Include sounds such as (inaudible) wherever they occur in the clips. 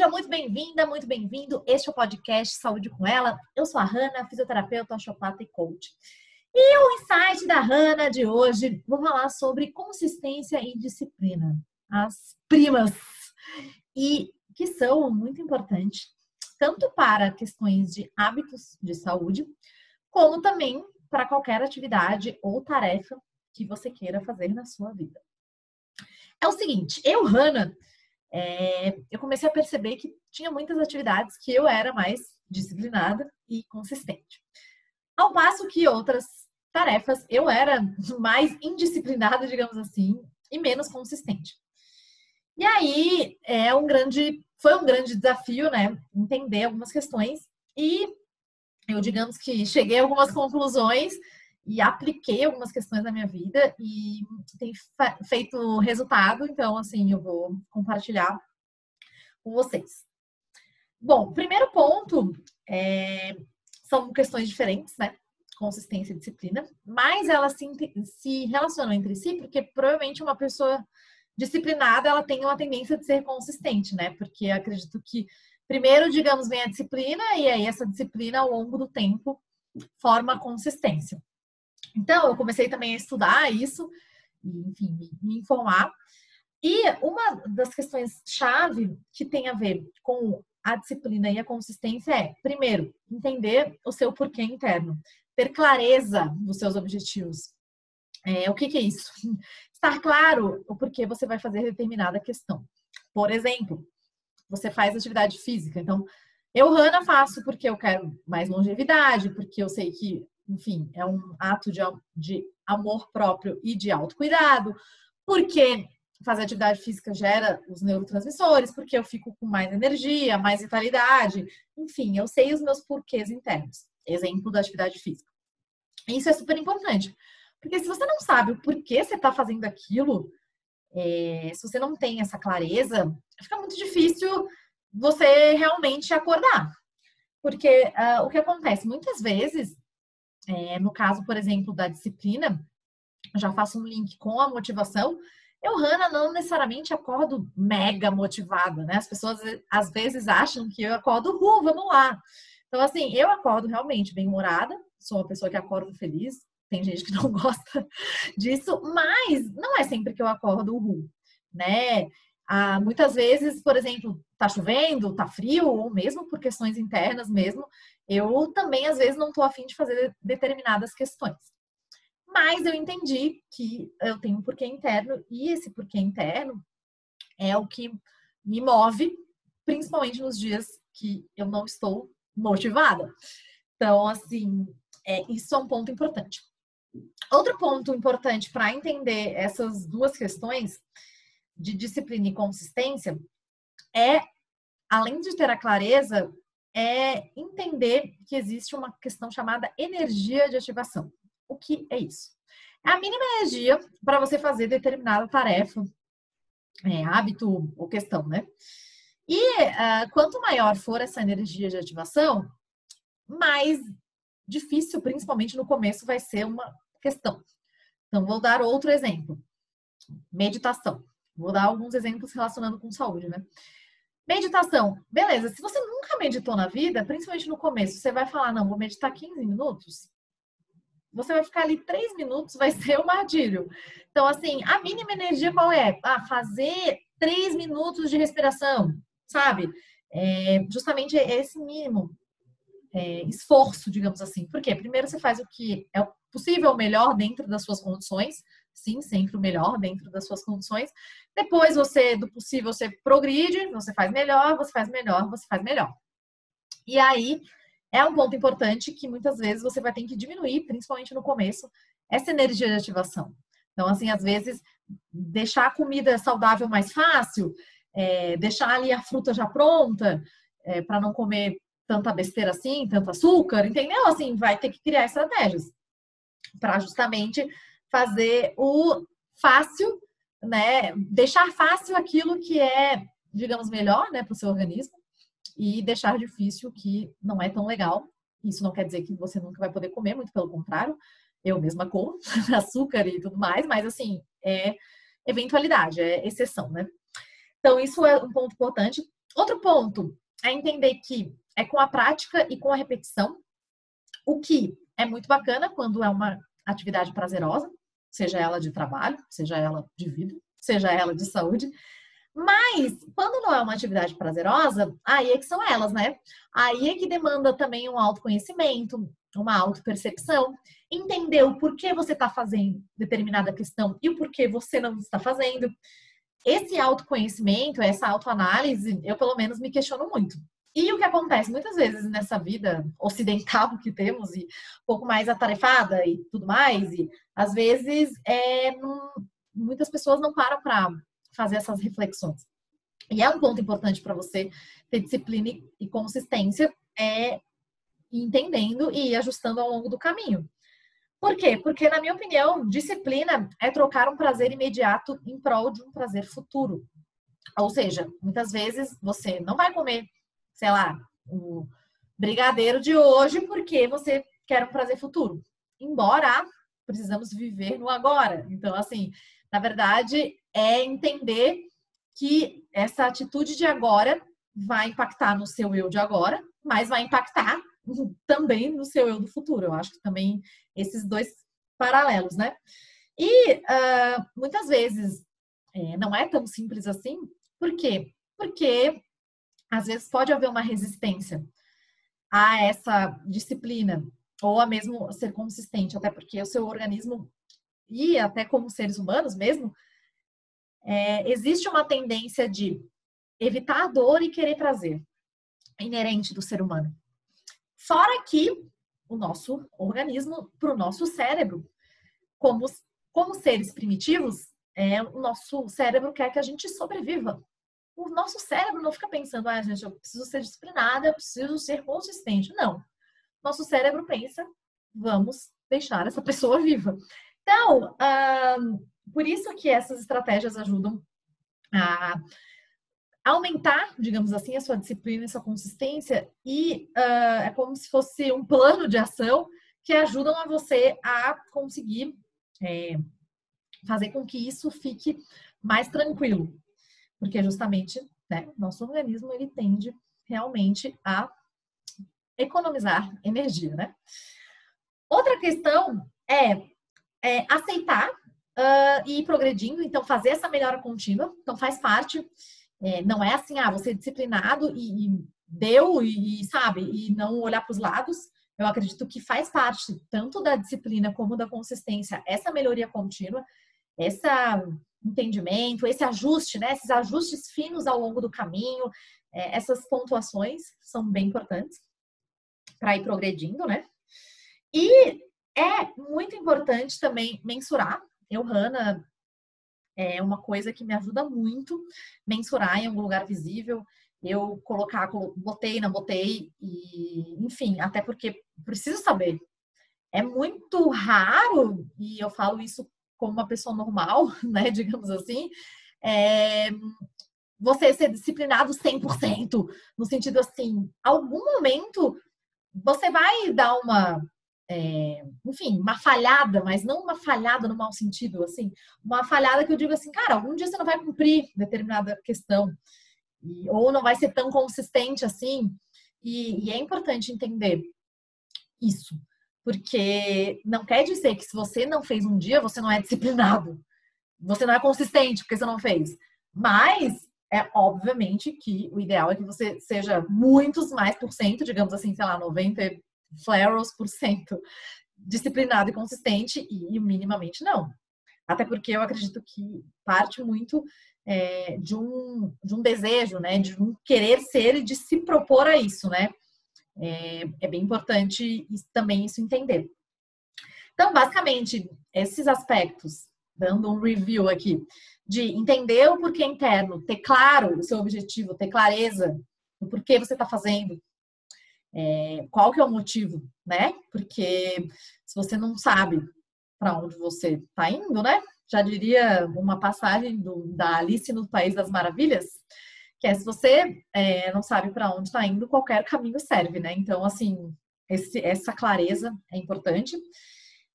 Seja muito bem-vinda, muito bem-vindo. Este é o podcast Saúde com Ela. Eu sou a Hanna, fisioterapeuta, osteopata e coach. E o insight da Hanna de hoje, vou falar sobre consistência e disciplina. As primas. E que são muito importantes, tanto para questões de hábitos de saúde, como também para qualquer atividade ou tarefa que você queira fazer na sua vida. É o seguinte, eu, Hanna, é, eu comecei a perceber que tinha muitas atividades que eu era mais disciplinada e consistente. Ao passo que outras tarefas eu era (laughs) mais indisciplinada, digamos assim, e menos consistente. E aí é um grande, foi um grande desafio, né, entender algumas questões e eu digamos que cheguei a algumas conclusões e apliquei algumas questões da minha vida e tem feito resultado, então assim, eu vou compartilhar com vocês. Bom, primeiro ponto é, são questões diferentes, né? Consistência e disciplina, mas elas se, se relacionam entre si porque provavelmente uma pessoa disciplinada ela tem uma tendência de ser consistente, né? Porque acredito que primeiro, digamos, vem a disciplina e aí essa disciplina ao longo do tempo forma consistência. Então, eu comecei também a estudar isso, e, enfim, me informar. E uma das questões chave que tem a ver com a disciplina e a consistência é, primeiro, entender o seu porquê interno, ter clareza dos seus objetivos. É, o que, que é isso? (laughs) Estar claro o porquê você vai fazer determinada questão. Por exemplo, você faz atividade física. Então, eu, Hanna, faço porque eu quero mais longevidade, porque eu sei que enfim, é um ato de, de amor próprio e de autocuidado, porque fazer atividade física gera os neurotransmissores, porque eu fico com mais energia, mais vitalidade, enfim, eu sei os meus porquês internos. Exemplo da atividade física. Isso é super importante, porque se você não sabe o porquê você está fazendo aquilo, é, se você não tem essa clareza, fica muito difícil você realmente acordar. Porque uh, o que acontece? Muitas vezes é, no caso, por exemplo, da disciplina, já faço um link com a motivação. Eu, Hanna, não necessariamente acordo mega motivada, né? As pessoas às vezes acham que eu acordo, uh, vamos lá. Então, assim, eu acordo realmente bem humorada, sou uma pessoa que acordo feliz, tem gente que (laughs) não gosta disso, mas não é sempre que eu acordo uhul, né? Ah, muitas vezes, por exemplo, tá chovendo, tá frio, ou mesmo por questões internas mesmo, eu também, às vezes, não estou afim de fazer determinadas questões. Mas eu entendi que eu tenho um porquê interno e esse porquê interno é o que me move, principalmente nos dias que eu não estou motivada. Então, assim, é, isso é um ponto importante. Outro ponto importante para entender essas duas questões de disciplina e consistência é, além de ter a clareza, é entender que existe uma questão chamada energia de ativação. O que é isso? É a mínima energia para você fazer determinada tarefa, é, hábito ou questão, né? E uh, quanto maior for essa energia de ativação, mais difícil, principalmente no começo, vai ser uma questão. Então, vou dar outro exemplo: meditação. Vou dar alguns exemplos relacionando com saúde, né? Meditação. Beleza, se você nunca meditou na vida, principalmente no começo, você vai falar, não, vou meditar 15 minutos. Você vai ficar ali 3 minutos, vai (laughs) ser um martírio. Então, assim, a mínima energia qual é? Ah, fazer 3 minutos de respiração, sabe? É, justamente esse mínimo é, esforço, digamos assim. Por quê? Primeiro você faz o que é possível melhor dentro das suas condições, sim, sempre o melhor dentro das suas condições. Depois você, do possível, você progride, você faz melhor, você faz melhor, você faz melhor. E aí é um ponto importante que muitas vezes você vai ter que diminuir, principalmente no começo, essa energia de ativação. Então, assim, às vezes, deixar a comida saudável mais fácil, é, deixar ali a fruta já pronta, é, para não comer tanta besteira assim, tanto açúcar, entendeu? Assim, vai ter que criar estratégias para justamente fazer o fácil, né? Deixar fácil aquilo que é, digamos, melhor, né, para o seu organismo e deixar difícil o que não é tão legal. Isso não quer dizer que você nunca vai poder comer, muito pelo contrário. Eu mesma como (laughs) açúcar e tudo mais, mas assim, é eventualidade, é exceção, né? Então, isso é um ponto importante. outro ponto é entender que é com a prática e com a repetição, o que é muito bacana quando é uma atividade prazerosa, seja ela de trabalho, seja ela de vida, seja ela de saúde. Mas, quando não é uma atividade prazerosa, aí é que são elas, né? Aí é que demanda também um autoconhecimento, uma autopercepção, entender o porquê você está fazendo determinada questão e o porquê você não está fazendo. Esse autoconhecimento, essa autoanálise, eu pelo menos me questiono muito. E o que acontece muitas vezes nessa vida ocidental que temos, e um pouco mais atarefada e tudo mais, e às vezes é, não, muitas pessoas não param para fazer essas reflexões. E é um ponto importante para você ter disciplina e consistência, é entendendo e ajustando ao longo do caminho. Por quê? Porque, na minha opinião, disciplina é trocar um prazer imediato em prol de um prazer futuro. Ou seja, muitas vezes você não vai comer, sei lá, o brigadeiro de hoje porque você quer um prazer futuro. Embora precisamos viver no agora. Então, assim, na verdade, é entender que essa atitude de agora vai impactar no seu eu de agora, mas vai impactar também no seu eu do futuro. Eu acho que também esses dois paralelos, né? E uh, muitas vezes é, não é tão simples assim. Por quê? Porque às vezes pode haver uma resistência a essa disciplina ou a mesmo ser consistente, até porque o seu organismo e até como seres humanos mesmo, é, existe uma tendência de evitar a dor e querer prazer inerente do ser humano. Fora que o nosso organismo, para o nosso cérebro, como, como seres primitivos, é, o nosso cérebro quer que a gente sobreviva. O nosso cérebro não fica pensando, ah, gente, eu preciso ser disciplinada, eu preciso ser consistente. Não. Nosso cérebro pensa, vamos deixar essa pessoa (laughs) viva. Então, por isso que essas estratégias ajudam a aumentar, digamos assim, a sua disciplina e sua consistência e uh, é como se fosse um plano de ação que ajudam a você a conseguir é, fazer com que isso fique mais tranquilo, porque justamente, né, nosso organismo ele tende realmente a economizar energia, né? Outra questão é é, aceitar uh, e ir progredindo, então fazer essa melhora contínua, então faz parte, é, não é assim, ah, você é disciplinado e, e deu e, sabe, e não olhar para os lados. Eu acredito que faz parte tanto da disciplina como da consistência, essa melhoria contínua, esse entendimento, esse ajuste, né? Esses ajustes finos ao longo do caminho, é, essas pontuações são bem importantes para ir progredindo, né? E é muito importante também mensurar. Eu, Hanna, é uma coisa que me ajuda muito mensurar em algum lugar visível. Eu colocar, botei, não botei, e enfim, até porque preciso saber. É muito raro, e eu falo isso como uma pessoa normal, (laughs) né, digamos assim, é, você ser disciplinado 100%, no sentido assim, algum momento você vai dar uma é, enfim, uma falhada, mas não uma falhada no mau sentido, assim, uma falhada que eu digo assim, cara, algum dia você não vai cumprir determinada questão, e, ou não vai ser tão consistente assim, e, e é importante entender isso, porque não quer dizer que se você não fez um dia, você não é disciplinado, você não é consistente porque você não fez, mas é obviamente que o ideal é que você seja muitos mais por cento, digamos assim, sei lá, 90 flaros por cento disciplinado e consistente e minimamente não. Até porque eu acredito que parte muito é, de, um, de um desejo, né? De um querer ser e de se propor a isso, né? É, é bem importante também isso entender. Então, basicamente, esses aspectos, dando um review aqui, de entender o porquê interno, ter claro o seu objetivo, ter clareza do porquê você está fazendo, é, qual que é o motivo, né? Porque se você não sabe para onde você está indo, né? Já diria uma passagem do, da Alice no País das Maravilhas, que é se você é, não sabe para onde está indo, qualquer caminho serve, né? Então, assim, esse, essa clareza é importante.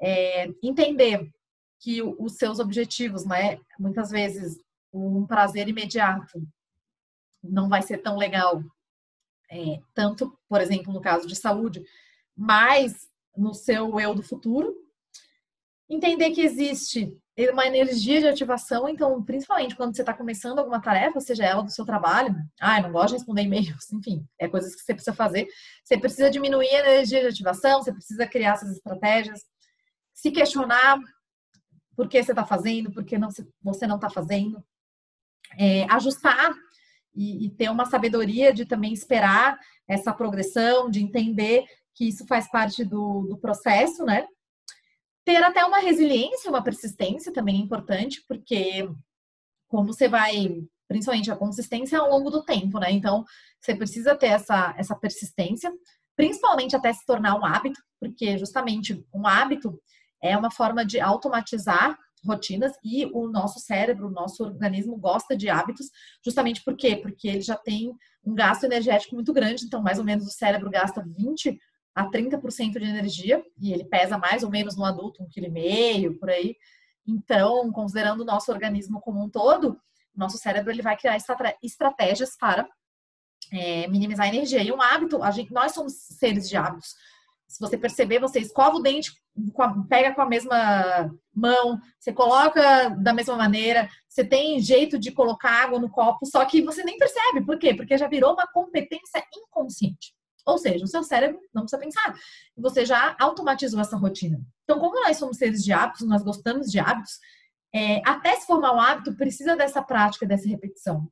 É, entender que os seus objetivos, né? Muitas vezes um prazer imediato não vai ser tão legal, é, tanto, por exemplo, no caso de saúde, mas no seu eu do futuro. Entender que existe uma energia de ativação, então, principalmente quando você está começando alguma tarefa, seja ela do seu trabalho, ah, eu não gosto de responder e-mails, (laughs) enfim, é coisas que você precisa fazer. Você precisa diminuir a energia de ativação, você precisa criar essas estratégias, se questionar por que você está fazendo, por que não, você não está fazendo, é, ajustar e, e ter uma sabedoria de também esperar essa progressão, de entender que isso faz parte do, do processo, né? Ter até uma resiliência, uma persistência também é importante, porque como você vai, principalmente a consistência ao longo do tempo, né? Então, você precisa ter essa, essa persistência, principalmente até se tornar um hábito, porque justamente um hábito é uma forma de automatizar rotinas e o nosso cérebro, o nosso organismo gosta de hábitos, justamente por quê? Porque ele já tem um gasto energético muito grande, então mais ou menos o cérebro gasta 20 a 30% de energia, e ele pesa mais ou menos no adulto, um quilo e meio, por aí. Então, considerando o nosso organismo como um todo, nosso cérebro ele vai criar estratégias para é, minimizar a energia. E um hábito, a gente, nós somos seres de hábitos. Se você perceber, você escova o dente, pega com a mesma mão, você coloca da mesma maneira, você tem jeito de colocar água no copo, só que você nem percebe. Por quê? Porque já virou uma competência inconsciente. Ou seja, o seu cérebro não precisa pensar. Você já automatizou essa rotina. Então, como nós somos seres de hábitos, nós gostamos de hábitos, é, até se formar um hábito, precisa dessa prática, dessa repetição.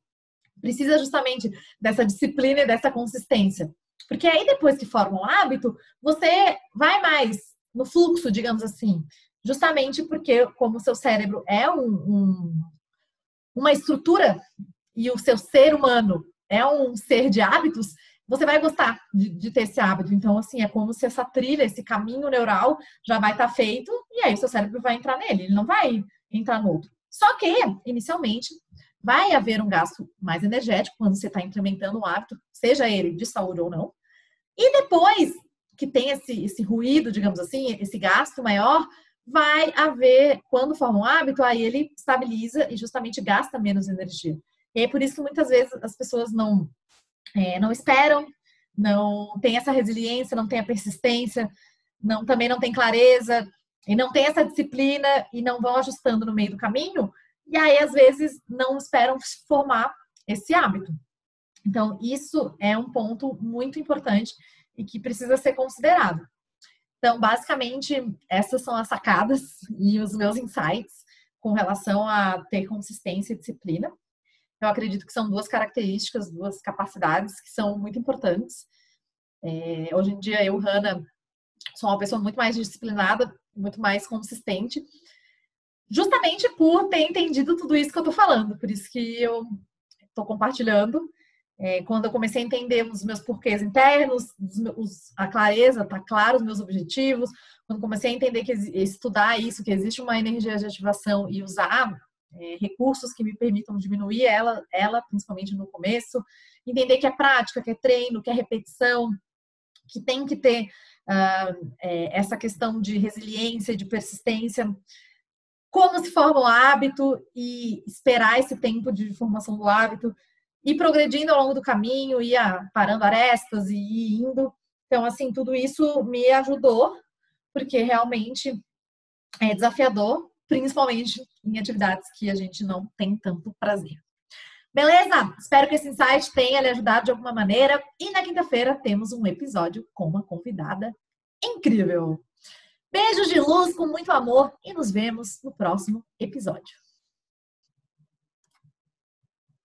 Precisa justamente dessa disciplina e dessa consistência. Porque aí, depois que forma um hábito, você vai mais no fluxo, digamos assim. Justamente porque, como o seu cérebro é um, um, uma estrutura e o seu ser humano é um ser de hábitos, você vai gostar de, de, ter esse hábito. Então, assim, é como se essa trilha, esse caminho neural já vai estar tá feito e aí o seu cérebro vai entrar nele, ele não vai entrar no outro. Só que, inicialmente, vai haver um gasto mais energético quando você está implementando um hábito, seja ele de saúde ou não. E depois que tem esse, esse ruído, digamos assim, esse gasto maior, vai haver, quando forma um hábito, aí ele estabiliza e justamente gasta menos energia. E é por isso que muitas vezes as pessoas não é, não esperam, não tem essa resiliência, não tem a persistência, não também não tem clareza e não tem essa disciplina e não vão ajustando no meio do caminho e aí às vezes não esperam formar esse hábito. Então isso é um ponto muito importante e que precisa ser considerado. Então, basicamente, essas são as sacadas e os meus insights com relação a ter consistência e disciplina. Eu acredito que são duas características, duas capacidades que são muito importantes. É, hoje em dia, eu, Hanna, sou uma pessoa muito mais disciplinada, muito mais consistente, justamente por ter entendido tudo isso que eu tô falando. Por isso que eu tô compartilhando. É, quando eu comecei a entender os meus porquês internos, os, a clareza, tá claro os meus objetivos, quando comecei a entender que estudar isso, que existe uma energia de ativação e usar é, recursos que me permitam diminuir ela, ela, principalmente no começo, entender que é prática, que é treino, que é repetição, que tem que ter uh, é, essa questão de resiliência, de persistência, como se forma o hábito e esperar esse tempo de formação do hábito, e progredindo ao longo do caminho, ia parando arestas e indo. Então, assim, tudo isso me ajudou, porque realmente é desafiador, principalmente em atividades que a gente não tem tanto prazer. Beleza? Espero que esse insight tenha lhe ajudado de alguma maneira. E na quinta-feira temos um episódio com uma convidada incrível. Beijos de luz com muito amor e nos vemos no próximo episódio.